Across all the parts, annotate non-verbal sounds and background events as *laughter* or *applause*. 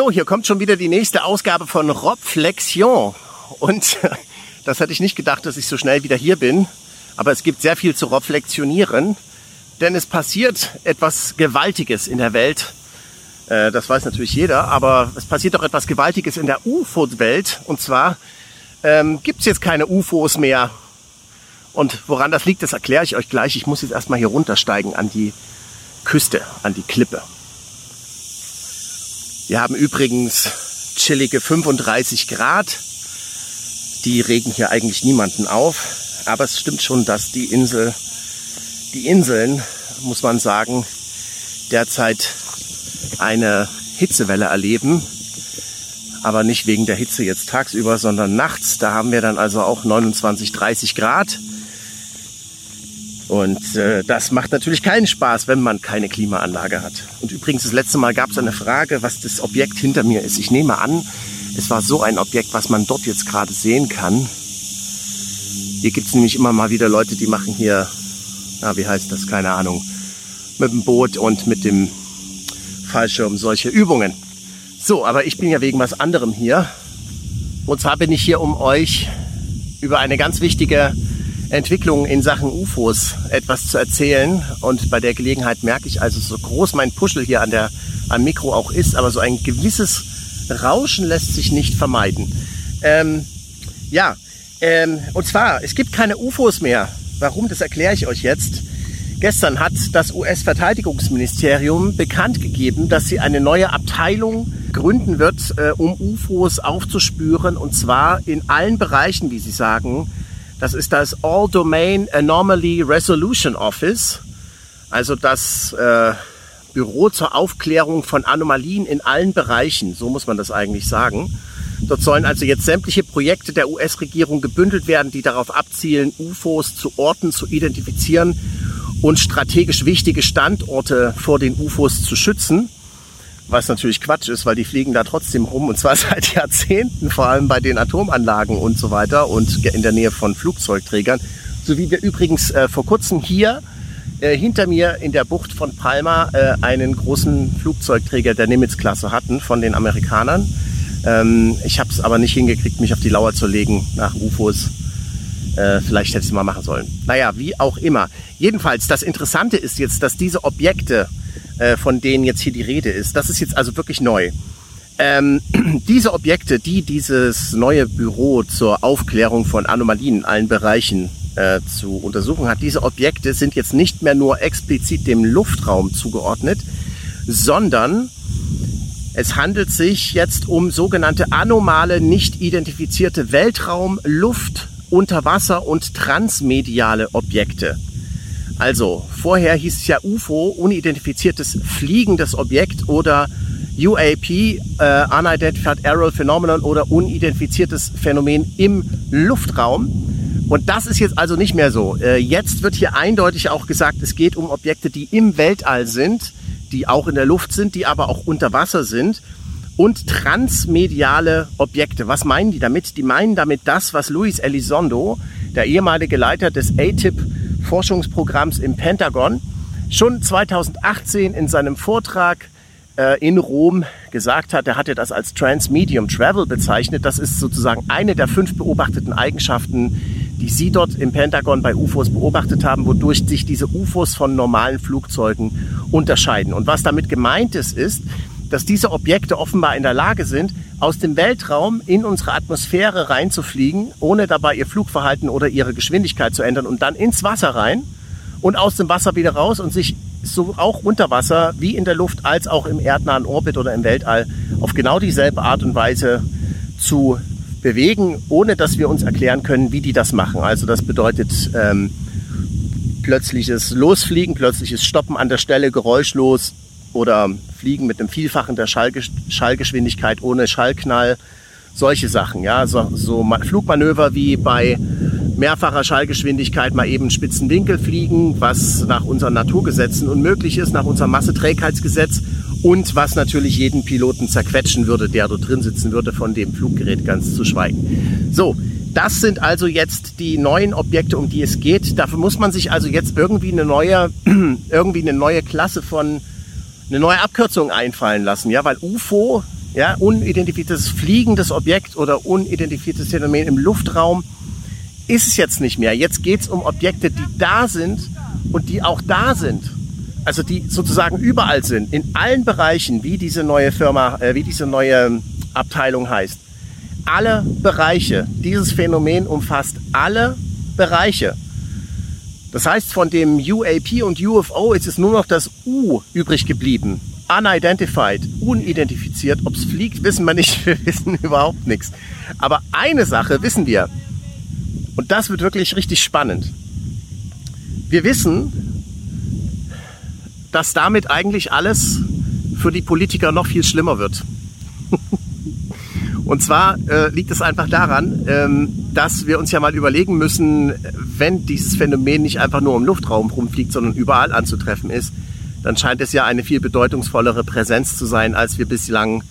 So, hier kommt schon wieder die nächste Ausgabe von Robflexion. Und das hätte ich nicht gedacht, dass ich so schnell wieder hier bin. Aber es gibt sehr viel zu reflektionieren, denn es passiert etwas Gewaltiges in der Welt. Äh, das weiß natürlich jeder, aber es passiert auch etwas Gewaltiges in der UFO-Welt. Und zwar ähm, gibt es jetzt keine UFOs mehr. Und woran das liegt, das erkläre ich euch gleich. Ich muss jetzt erstmal hier runtersteigen an die Küste, an die Klippe. Wir haben übrigens chillige 35 Grad. Die regen hier eigentlich niemanden auf. Aber es stimmt schon, dass die Insel, die Inseln, muss man sagen, derzeit eine Hitzewelle erleben. Aber nicht wegen der Hitze jetzt tagsüber, sondern nachts. Da haben wir dann also auch 29, 30 Grad. Und äh, das macht natürlich keinen Spaß, wenn man keine Klimaanlage hat. Und übrigens, das letzte Mal gab es eine Frage, was das Objekt hinter mir ist. Ich nehme an, es war so ein Objekt, was man dort jetzt gerade sehen kann. Hier gibt es nämlich immer mal wieder Leute, die machen hier, na, wie heißt das, keine Ahnung, mit dem Boot und mit dem Fallschirm solche Übungen. So, aber ich bin ja wegen was anderem hier. Und zwar bin ich hier, um euch über eine ganz wichtige Entwicklungen in Sachen UFOs etwas zu erzählen. Und bei der Gelegenheit merke ich also, so groß mein Puschel hier an der, am Mikro auch ist, aber so ein gewisses Rauschen lässt sich nicht vermeiden. Ähm, ja, ähm, und zwar, es gibt keine UFOs mehr. Warum, das erkläre ich euch jetzt. Gestern hat das US-Verteidigungsministerium bekannt gegeben, dass sie eine neue Abteilung gründen wird, äh, um UFOs aufzuspüren, und zwar in allen Bereichen, wie sie sagen, das ist das All Domain Anomaly Resolution Office, also das äh, Büro zur Aufklärung von Anomalien in allen Bereichen, so muss man das eigentlich sagen. Dort sollen also jetzt sämtliche Projekte der US-Regierung gebündelt werden, die darauf abzielen, UFOs zu orten, zu identifizieren und strategisch wichtige Standorte vor den UFOs zu schützen was natürlich Quatsch ist, weil die fliegen da trotzdem rum und zwar *laughs* seit Jahrzehnten, vor allem bei den Atomanlagen und so weiter und in der Nähe von Flugzeugträgern. So wie wir übrigens äh, vor kurzem hier äh, hinter mir in der Bucht von Palma äh, einen großen Flugzeugträger der Nimitz-Klasse hatten von den Amerikanern. Ähm, ich habe es aber nicht hingekriegt, mich auf die Lauer zu legen nach UFOs. Äh, vielleicht hätte ich es mal machen sollen. Naja, wie auch immer. Jedenfalls, das Interessante ist jetzt, dass diese Objekte äh, von denen jetzt hier die Rede ist. Das ist jetzt also wirklich neu. Ähm, *clears throat* diese Objekte, die dieses neue Büro zur Aufklärung von Anomalien in allen Bereichen äh, zu untersuchen hat, diese Objekte sind jetzt nicht mehr nur explizit dem Luftraum zugeordnet, sondern es handelt sich jetzt um sogenannte anomale, nicht identifizierte Weltraum-, Luft-, Unterwasser- und transmediale Objekte. Also, vorher hieß es ja UFO, unidentifiziertes fliegendes Objekt oder UAP, äh, Unidentified Aerial Phenomenon oder unidentifiziertes Phänomen im Luftraum. Und das ist jetzt also nicht mehr so. Äh, jetzt wird hier eindeutig auch gesagt, es geht um Objekte, die im Weltall sind, die auch in der Luft sind, die aber auch unter Wasser sind und transmediale Objekte. Was meinen die damit? Die meinen damit das, was Luis Elizondo, der ehemalige Leiter des ATIP Forschungsprogramms im Pentagon schon 2018 in seinem Vortrag äh, in Rom gesagt hat. Er hatte das als Transmedium Travel bezeichnet. Das ist sozusagen eine der fünf beobachteten Eigenschaften, die Sie dort im Pentagon bei UFOs beobachtet haben, wodurch sich diese UFOs von normalen Flugzeugen unterscheiden. Und was damit gemeint ist, ist, dass diese Objekte offenbar in der Lage sind, aus dem Weltraum in unsere Atmosphäre reinzufliegen, ohne dabei ihr Flugverhalten oder ihre Geschwindigkeit zu ändern und dann ins Wasser rein und aus dem Wasser wieder raus und sich so auch unter Wasser wie in der Luft als auch im erdnahen Orbit oder im Weltall auf genau dieselbe Art und Weise zu bewegen, ohne dass wir uns erklären können, wie die das machen. Also das bedeutet ähm, plötzliches Losfliegen, plötzliches Stoppen an der Stelle, geräuschlos, oder Fliegen mit einem Vielfachen der Schallgesch Schallgeschwindigkeit ohne Schallknall, solche Sachen. Ja, so, so Flugmanöver wie bei mehrfacher Schallgeschwindigkeit mal eben spitzen Winkel fliegen, was nach unseren Naturgesetzen unmöglich ist, nach unserem Masseträgheitsgesetz und was natürlich jeden Piloten zerquetschen würde, der dort drin sitzen würde, von dem Fluggerät ganz zu schweigen. So, das sind also jetzt die neuen Objekte, um die es geht. Dafür muss man sich also jetzt irgendwie eine neue, *clears throat* irgendwie eine neue Klasse von eine neue Abkürzung einfallen lassen, ja, weil UFO ja, unidentifiziertes fliegendes Objekt oder unidentifiziertes Phänomen im Luftraum ist es jetzt nicht mehr. Jetzt geht es um Objekte, die da sind und die auch da sind. Also die sozusagen überall sind, in allen Bereichen, wie diese neue Firma, äh, wie diese neue Abteilung heißt. Alle Bereiche. Dieses Phänomen umfasst alle Bereiche. Das heißt, von dem UAP und UFO ist es nur noch das U übrig geblieben. Unidentified, unidentifiziert. Ob es fliegt, wissen wir nicht. *laughs* Wir wissen überhaupt nichts. Aber eine Sache wissen wir. Und das wird wirklich richtig spannend. Wir wissen, dass damit eigentlich alles für die Politiker noch viel schlimmer wird. *laughs* Und zwar äh, liegt es einfach daran, ähm, dass wir uns ja mal überlegen müssen, wenn dieses Phänomen nicht einfach nur im Luftraum rumfliegt, sondern überall anzutreffen ist, dann scheint es ja eine viel bedeutungsvollere Präsenz zu sein, als wir bislang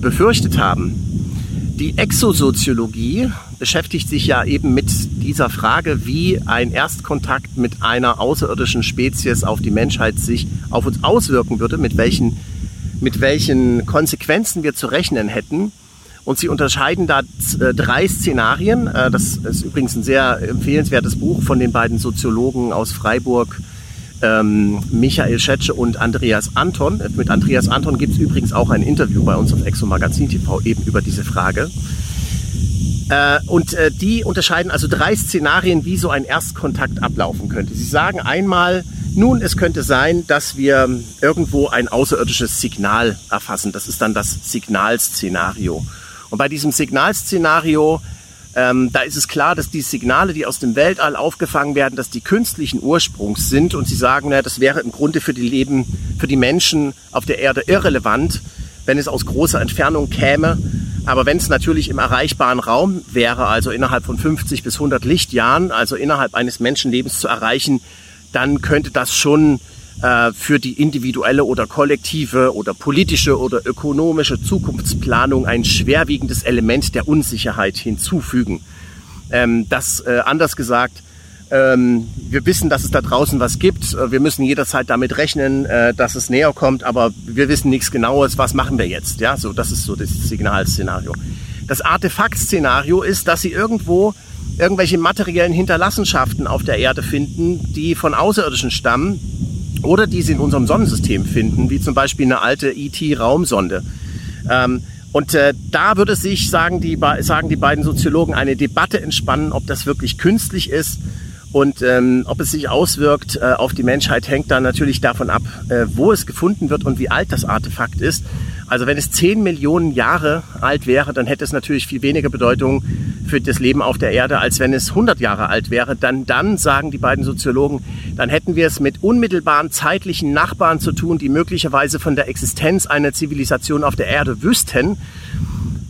befürchtet haben. Die Exosoziologie beschäftigt sich ja eben mit dieser Frage, wie ein Erstkontakt mit einer außerirdischen Spezies auf die Menschheit sich auf uns auswirken würde, mit welchen, mit welchen Konsequenzen wir zu rechnen hätten. Und sie unterscheiden da äh, drei Szenarien. Äh, das ist übrigens ein sehr empfehlenswertes Buch von den beiden Soziologen aus Freiburg, ähm, Michael Schetsche und Andreas Anton. Mit Andreas Anton gibt es übrigens auch ein Interview bei uns auf Exo Magazin TV eben über diese Frage. Äh, und die unterscheiden also drei Szenarien, wie so ein Erstkontakt ablaufen könnte. Sie sagen einmal, nun, es könnte sein, dass wir irgendwo ein außerirdisches Signal erfassen. Das ist dann das Signalszenario. Und bei diesem Signalszenario, ähm, da ist es klar, dass die Signale, die aus dem Weltall aufgefangen werden, dass die künstlichen Ursprungs sind. Und sie sagen, na, das wäre im Grunde für die Leben, für die Menschen auf der Erde irrelevant, wenn es aus großer Entfernung käme. Aber wenn es natürlich im erreichbaren Raum wäre, also innerhalb von 50 bis 100 Lichtjahren, also innerhalb eines Menschenlebens zu erreichen, dann könnte das schon äh, für die individuelle oder kollektive oder politische oder ökonomische Zukunftsplanung ein schwerwiegendes Element der Unsicherheit hinzufügen. Ähm, das äh, anders gesagt, ähm, wir wissen, dass es da draußen was gibt. Äh, wir müssen jederzeit damit rechnen, äh, dass es näher kommt, aber wir wissen nichts Genaues. Was machen wir jetzt? Ja, so das ist so das Signalszenario. Das Artefakt-Szenario ist, dass sie irgendwo irgendwelche materiellen Hinterlassenschaften auf der Erde finden, die von Außerirdischen stammen oder die sie in unserem Sonnensystem finden, wie zum Beispiel eine alte ET-Raumsonde. Ähm, und äh, da würde sich, sagen die, sagen die beiden Soziologen, eine Debatte entspannen, ob das wirklich künstlich ist und ähm, ob es sich auswirkt äh, auf die Menschheit, hängt dann natürlich davon ab, äh, wo es gefunden wird und wie alt das Artefakt ist. Also wenn es 10 Millionen Jahre alt wäre, dann hätte es natürlich viel weniger Bedeutung für das Leben auf der Erde, als wenn es 100 Jahre alt wäre. Dann, dann sagen die beiden Soziologen, dann hätten wir es mit unmittelbaren zeitlichen Nachbarn zu tun, die möglicherweise von der Existenz einer Zivilisation auf der Erde wüssten.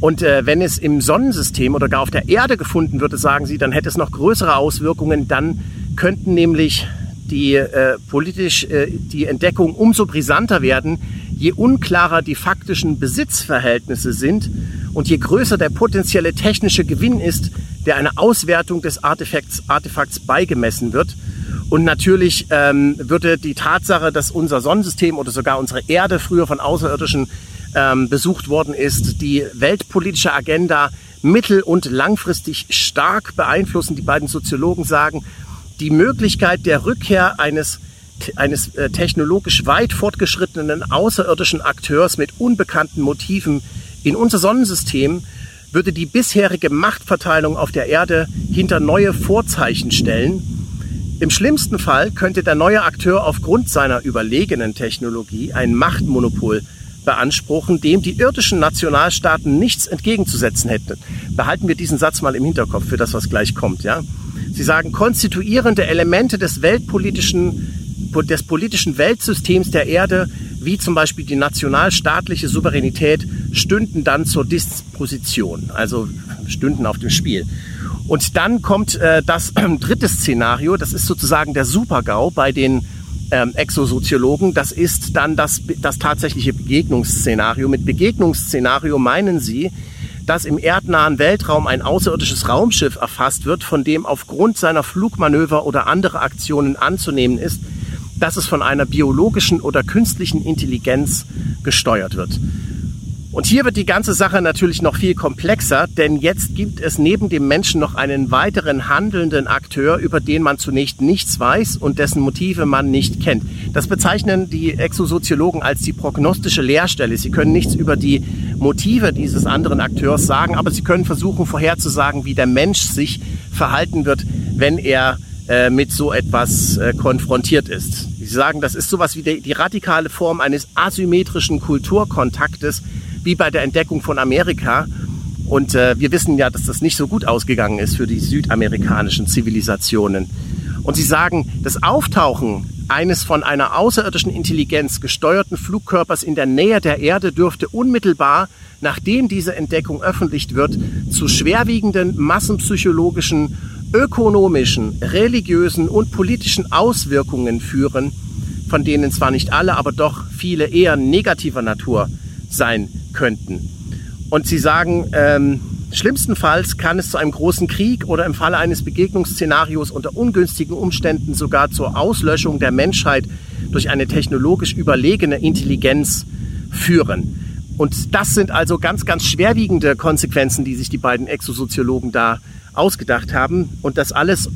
Und äh, wenn es im Sonnensystem oder gar auf der Erde gefunden würde, sagen sie, dann hätte es noch größere Auswirkungen. Dann könnten nämlich die äh, politisch äh, die Entdeckung umso brisanter werden, je unklarer die faktischen Besitzverhältnisse sind und je größer der potenzielle technische Gewinn ist, der einer Auswertung des Artefakts, Artefakts beigemessen wird. Und natürlich ähm, würde die Tatsache, dass unser Sonnensystem oder sogar unsere Erde früher von Außerirdischen ähm, besucht worden ist, die weltpolitische Agenda mittel- und langfristig stark beeinflussen. Die beiden Soziologen sagen, die Möglichkeit der Rückkehr eines eines äh, technologisch weit fortgeschrittenen außerirdischen Akteurs mit unbekannten Motiven in unser Sonnensystem würde die bisherige Machtverteilung auf der Erde hinter neue Vorzeichen stellen. Im schlimmsten Fall könnte der neue Akteur aufgrund seiner überlegenen Technologie ein Machtmonopol beanspruchen, dem die irdischen Nationalstaaten nichts entgegenzusetzen hätten. Behalten wir diesen Satz mal im Hinterkopf für das, was gleich kommt, ja? Sie sagen, konstituierende Elemente des weltpolitischen des politischen Weltsystems der Erde, wie zum Beispiel die nationalstaatliche Souveränität, stünden dann zur Disposition, also stünden auf dem Spiel. Und dann kommt äh, das äh, *clears throat* dritte Szenario, das ist sozusagen der Supergau bei den ähm, Exosoziologen. Das ist dann das, das tatsächliche Begegnungsszenario. Mit Begegnungsszenario meinen sie, dass im erdnahen Weltraum ein außerirdisches Raumschiff erfasst wird, von dem aufgrund seiner Flugmanöver oder anderer Aktionen anzunehmen ist, dass es von einer biologischen oder künstlichen Intelligenz gesteuert wird. Und hier wird die ganze Sache natürlich noch viel komplexer, denn jetzt gibt es neben dem Menschen noch einen weiteren handelnden Akteur, über den man zunächst nichts weiß und dessen Motive man nicht kennt. Das bezeichnen die Exosoziologen als die prognostische Leerstelle. Sie können nichts über die Motive dieses anderen Akteurs sagen, aber sie können versuchen vorherzusagen, wie der Mensch sich verhalten wird, wenn er äh, mit so etwas äh, konfrontiert ist. Sie sagen, das ist sowas wie die, die radikale Form eines asymmetrischen Kulturkontaktes, wie bei der Entdeckung von Amerika. Und äh, wir wissen ja, dass das nicht so gut ausgegangen ist für die südamerikanischen Zivilisationen. Und sie sagen, das Auftauchen eines von einer außerirdischen Intelligenz gesteuerten Flugkörpers in der Nähe der Erde dürfte unmittelbar, nachdem diese Entdeckung öffentlich wird, zu schwerwiegenden massenpsychologischen, ökonomischen, religiösen und politischen Auswirkungen führen, von denen zwar nicht alle, aber doch viele eher negativer Natur sein könnten. Und sie sagen, ähm, schlimmstenfalls kann es zu einem großen Krieg oder im Falle eines Begegnungsszenarios unter ungünstigen Umständen sogar zur Auslöschung der Menschheit durch eine technologisch überlegene Intelligenz führen. Und das sind also ganz, ganz schwerwiegende Konsequenzen, die sich die beiden Exosoziologen da ausgedacht haben. Und das alles,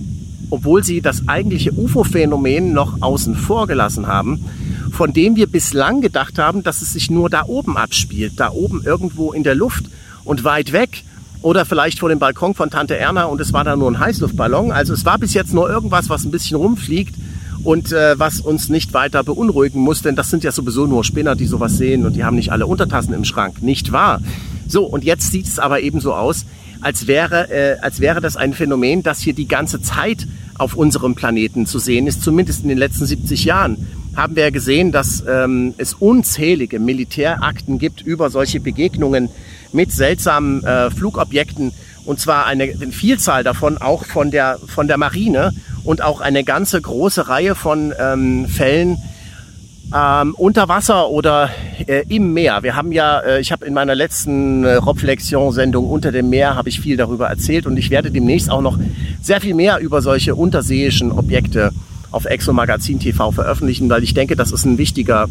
obwohl sie das eigentliche UFO-Phänomen noch außen vor gelassen haben von dem wir bislang gedacht haben, dass es sich nur da oben abspielt, da oben irgendwo in der Luft und weit weg oder vielleicht vor dem Balkon von Tante Erna und es war da nur ein Heißluftballon. Also es war bis jetzt nur irgendwas, was ein bisschen rumfliegt und äh, was uns nicht weiter beunruhigen muss, denn das sind ja sowieso nur Spinner, die sowas sehen und die haben nicht alle Untertassen im Schrank, nicht wahr? So, und jetzt sieht es aber eben so aus, als wäre, äh, als wäre das ein Phänomen, das hier die ganze Zeit auf unserem Planeten zu sehen ist, zumindest in den letzten 70 Jahren haben wir gesehen, dass ähm, es unzählige Militärakten gibt über solche Begegnungen mit seltsamen äh, Flugobjekten und zwar eine, eine Vielzahl davon auch von der, von der Marine und auch eine ganze große Reihe von ähm, Fällen ähm, unter Wasser oder äh, im Meer. Wir haben ja, äh, ich habe in meiner letzten äh, Reflexion-Sendung unter dem Meer habe ich viel darüber erzählt und ich werde demnächst auch noch sehr viel mehr über solche unterseeischen Objekte auf Exo Magazin TV veröffentlichen, weil ich denke, das ist ein wichtiger,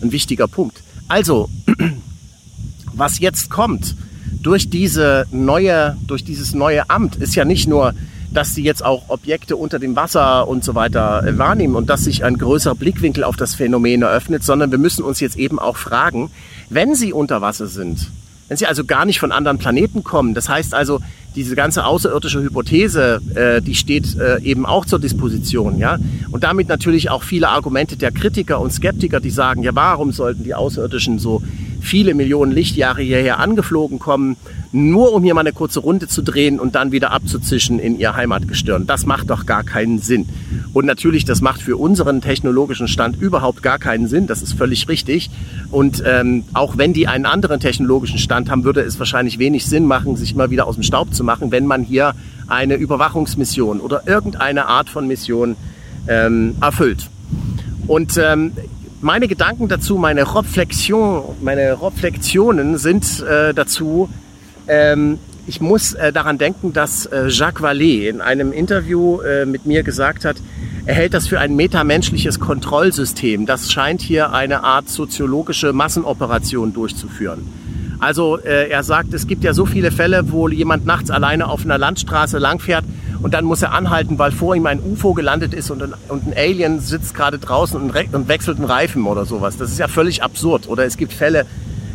ein wichtiger Punkt. Also, *clears throat* was jetzt kommt durch diese neue, durch dieses neue Amt ist ja nicht nur, dass sie jetzt auch Objekte unter dem Wasser und so weiter äh, wahrnehmen und dass sich ein größerer Blickwinkel auf das Phänomen eröffnet, sondern wir müssen uns jetzt eben auch fragen, wenn sie unter Wasser sind, wenn sie also gar nicht von anderen Planeten kommen, das heißt also, diese ganze außerirdische Hypothese, äh, die steht äh, eben auch zur Disposition, ja. Und damit natürlich auch viele Argumente der Kritiker und Skeptiker, die sagen, ja, warum sollten die Außerirdischen so viele Millionen Lichtjahre hierher angeflogen kommen, nur um hier mal eine kurze Runde zu drehen und dann wieder abzuzischen in ihr Heimatgestirn. Das macht doch gar keinen Sinn. Und natürlich, das macht für unseren technologischen Stand überhaupt gar keinen Sinn. Das ist völlig richtig. Und ähm, auch wenn die einen anderen technologischen Stand haben, würde es wahrscheinlich wenig Sinn machen, sich immer wieder aus dem Staub zu machen, wenn man hier eine Überwachungsmission oder irgendeine Art von Mission ähm, erfüllt. Und ähm, meine Gedanken dazu, meine Reflexion, meine Reflexionen sind äh, dazu, ähm, ich muss äh, daran denken, dass äh, Jacques Vallée in einem Interview äh, mit mir gesagt hat, er hält das für ein metamenschliches Kontrollsystem. Das scheint hier eine Art soziologische Massenoperation durchzuführen. Also äh, er sagt, es gibt ja so viele Fälle, wo jemand nachts alleine auf einer Landstraße langfährt und dann muss er anhalten, weil vor ihm ein UFO gelandet ist und ein, und ein Alien sitzt gerade draußen und, und wechselt einen Reifen oder sowas. Das ist ja völlig absurd. Oder es gibt Fälle,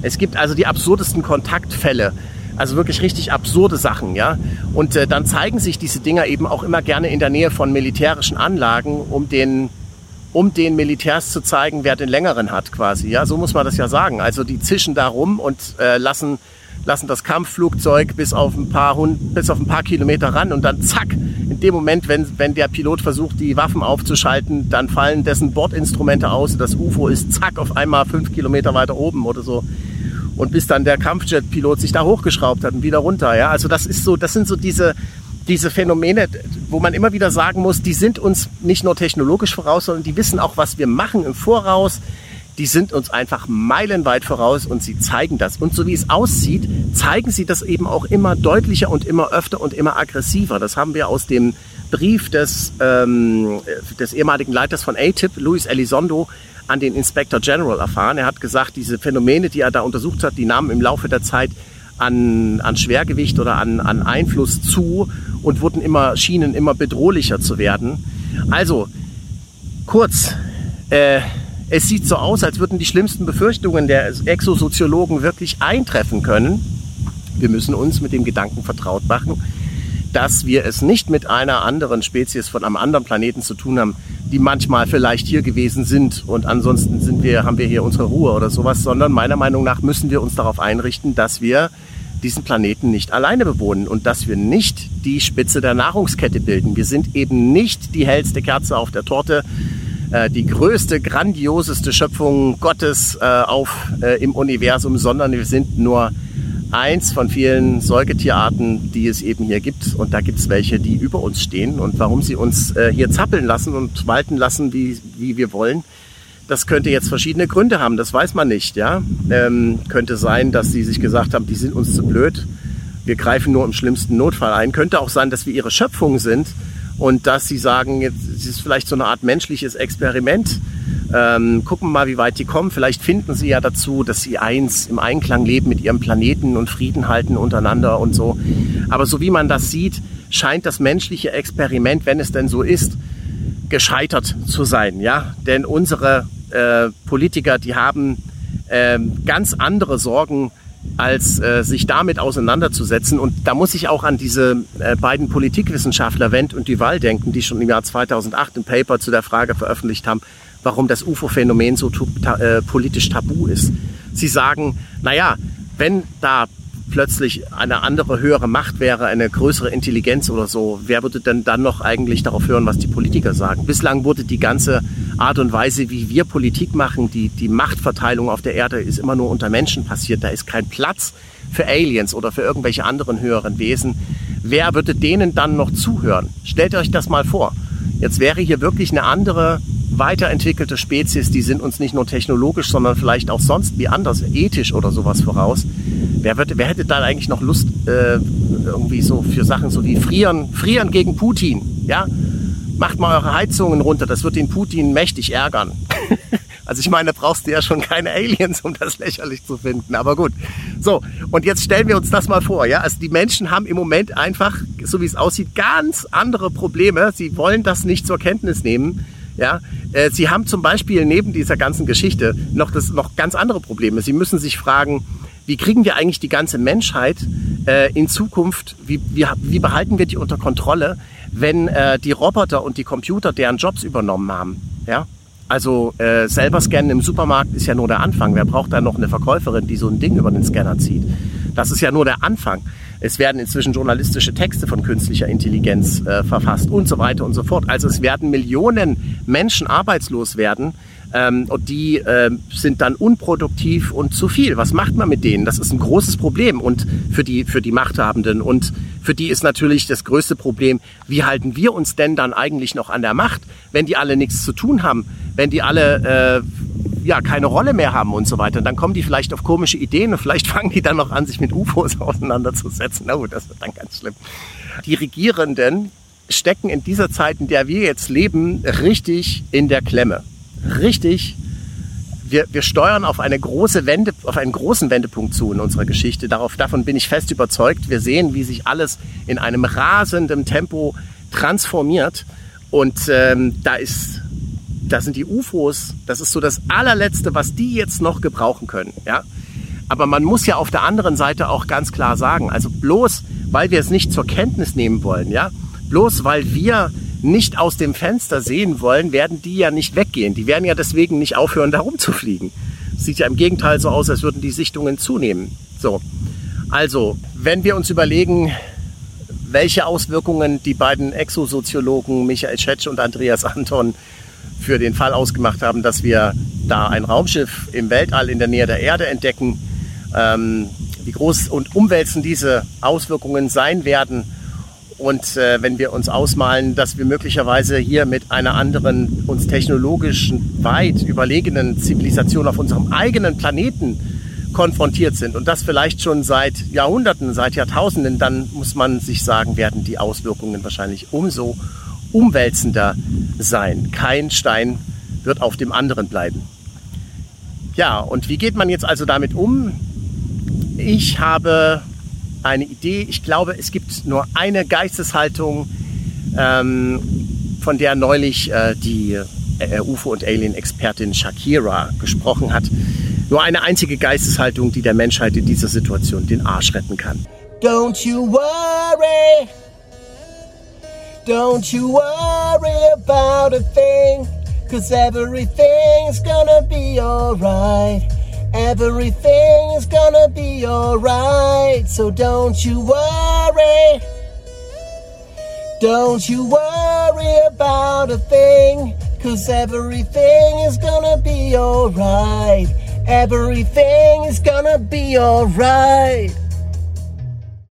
es gibt also die absurdesten Kontaktfälle. Also wirklich richtig absurde Sachen, ja. Und äh, dann zeigen sich diese Dinger eben auch immer gerne in der Nähe von militärischen Anlagen, um den, um den Militärs zu zeigen, wer den längeren hat, quasi. Ja, so muss man das ja sagen. Also die zischen da rum und äh, lassen lassen das Kampfflugzeug bis auf ein paar Hund, bis auf ein paar Kilometer ran und dann zack, in dem Moment, wenn, wenn der Pilot versucht, die Waffen aufzuschalten, dann fallen dessen Bordinstrumente aus. Das UFO ist zack auf einmal fünf Kilometer weiter oben oder so. Und bis dann der Kampfjet-Pilot sich da hochgeschraubt hat und wieder runter. Ja, also das ist so, das sind so diese, diese Phänomene, wo man immer wieder sagen muss, die sind uns nicht nur technologisch voraus, sondern die wissen auch, was wir machen im Voraus die sind uns einfach meilenweit voraus und sie zeigen das. Und so wie es aussieht, zeigen sie das eben auch immer deutlicher und immer öfter und immer aggressiver. Das haben wir aus dem Brief des, ähm, des ehemaligen Leiters von ATIP, Luis Elizondo, an den Inspector General erfahren. Er hat gesagt, diese Phänomene, die er da untersucht hat, die nahmen im Laufe der Zeit an, an Schwergewicht oder an, an Einfluss zu und wurden immer, schienen immer bedrohlicher zu werden. Also, kurz, äh, es sieht so aus, als würden die schlimmsten Befürchtungen der Exosoziologen wirklich eintreffen können. Wir müssen uns mit dem Gedanken vertraut machen, dass wir es nicht mit einer anderen Spezies von einem anderen Planeten zu tun haben, die manchmal vielleicht hier gewesen sind und ansonsten sind wir, haben wir hier unsere Ruhe oder sowas, sondern meiner Meinung nach müssen wir uns darauf einrichten, dass wir diesen Planeten nicht alleine bewohnen und dass wir nicht die Spitze der Nahrungskette bilden. Wir sind eben nicht die hellste Kerze auf der Torte, äh, die größte, grandioseste Schöpfung Gottes äh, auf, äh, im Universum, sondern wir sind nur eins von vielen Säugetierarten, die es eben hier gibt. Und da gibt es welche, die über uns stehen. Und warum sie uns äh, hier zappeln lassen und walten lassen, wie, wie wir wollen, das könnte jetzt verschiedene Gründe haben. Das weiß man nicht. Ja? Ähm, könnte sein, dass sie sich gesagt haben, die sind uns zu blöd. Wir greifen nur im schlimmsten Notfall ein. Könnte auch sein, dass wir ihre Schöpfung sind und dass sie sagen, jetzt ist es vielleicht so eine Art menschliches Experiment ähm, gucken mal, wie weit die kommen. Vielleicht finden sie ja dazu, dass sie eins im Einklang leben mit ihrem Planeten und Frieden halten untereinander und so. Aber so wie man das sieht, scheint das menschliche Experiment, wenn es denn so ist, gescheitert zu sein. Ja, denn unsere äh, Politiker, die haben äh, ganz andere Sorgen als äh, sich damit auseinanderzusetzen. Und da muss ich auch an diese äh, beiden Politikwissenschaftler Wendt und Duval denken, die schon im Jahr 2008 ein Paper zu der Frage veröffentlicht haben, warum das UFO-Phänomen so ta äh, politisch tabu ist. Sie sagen, naja, wenn da plötzlich eine andere höhere Macht wäre, eine größere Intelligenz oder so, wer würde denn dann noch eigentlich darauf hören, was die Politiker sagen? Bislang wurde die ganze Art und Weise, wie wir Politik machen, die, die Machtverteilung auf der Erde ist immer nur unter Menschen passiert. Da ist kein Platz für Aliens oder für irgendwelche anderen höheren Wesen. Wer würde denen dann noch zuhören? Stellt euch das mal vor. Jetzt wäre hier wirklich eine andere weiterentwickelte Spezies, die sind uns nicht nur technologisch, sondern vielleicht auch sonst wie anders, ethisch oder sowas voraus. Wer, wird, wer hätte dann eigentlich noch Lust äh, irgendwie so für Sachen so wie Frieren, Frieren gegen Putin, ja? Macht mal eure Heizungen runter, das wird den Putin mächtig ärgern. *laughs* Also ich meine, da brauchst du ja schon keine Aliens, um das lächerlich zu finden. Aber gut. So, und jetzt stellen wir uns das mal vor. Ja, also die Menschen haben im Moment einfach, so wie es aussieht, ganz andere Probleme. Sie wollen das nicht zur Kenntnis nehmen. Ja, äh, sie haben zum Beispiel neben dieser ganzen Geschichte noch, das, noch ganz andere Probleme. Sie müssen sich fragen, wie kriegen wir eigentlich die ganze Menschheit äh, in Zukunft, wie, wie, wie behalten wir die unter Kontrolle, wenn äh, die Roboter und die Computer deren Jobs übernommen haben? Ja? Also äh, selber scannen im Supermarkt ist ja nur der Anfang. Wer braucht da noch eine Verkäuferin, die so ein Ding über den Scanner zieht? Das ist ja nur der Anfang. Es werden inzwischen journalistische Texte von künstlicher Intelligenz äh, verfasst und so weiter und so fort. Also es werden Millionen Menschen arbeitslos werden ähm, und die äh, sind dann unproduktiv und zu viel. Was macht man mit denen? Das ist ein großes Problem und für die für die Machthabenden und für die ist natürlich das größte Problem, wie halten wir uns denn dann eigentlich noch an der Macht, wenn die alle nichts zu tun haben, wenn die alle äh, ja, keine Rolle mehr haben und so weiter. Und dann kommen die vielleicht auf komische Ideen und vielleicht *laughs* fangen die dann noch an, sich mit UFOs auseinanderzusetzen. Oh, das wird dann ganz schlimm. Die Regierenden stecken in dieser Zeit, in der wir jetzt leben, richtig in der Klemme. Richtig. Wir, wir steuern auf eine große Wende, auf einen großen Wendepunkt zu in unserer Geschichte. Darauf, davon bin ich fest überzeugt. Wir sehen, wie sich alles in einem rasenden Tempo transformiert. Und ähm, da ist da sind die UFOs, das ist so das allerletzte, was die jetzt noch gebrauchen können, ja. Aber man muss ja auf der anderen Seite auch ganz klar sagen, also bloß weil wir es nicht zur Kenntnis nehmen wollen, ja, bloß weil wir nicht aus dem Fenster sehen wollen, werden die ja nicht weggehen. Die werden ja deswegen nicht aufhören, da rumzufliegen. Sieht ja im Gegenteil so aus, als würden die Sichtungen zunehmen. So. Also, wenn wir uns überlegen, welche Auswirkungen die beiden Exosoziologen Michael Schetsch und Andreas Anton für den Fall ausgemacht haben, dass wir da ein Raumschiff im Weltall in der Nähe der Erde entdecken, ähm, wie groß und umwälzend diese Auswirkungen sein werden. Und äh, wenn wir uns ausmalen, dass wir möglicherweise hier mit einer anderen, uns technologisch weit überlegenen Zivilisation auf unserem eigenen Planeten konfrontiert sind und das vielleicht schon seit Jahrhunderten, seit Jahrtausenden, dann muss man sich sagen, werden die Auswirkungen wahrscheinlich umso umwälzender sein. Kein Stein wird auf dem anderen bleiben. Ja, und wie geht man jetzt also damit um? Ich habe eine Idee. Ich glaube, es gibt nur eine Geisteshaltung, ähm, von der neulich äh, die äh, UFO- und Alien-Expertin Shakira gesprochen hat. Nur eine einzige Geisteshaltung, die der Menschheit in dieser Situation den Arsch retten kann. Don't you worry. Don't you worry about a thing. Cause everything's gonna be alright. Everything's gonna be alright. So don't you worry. Don't you worry about a thing. Cause everything is gonna be alright. Everything is gonna be alright.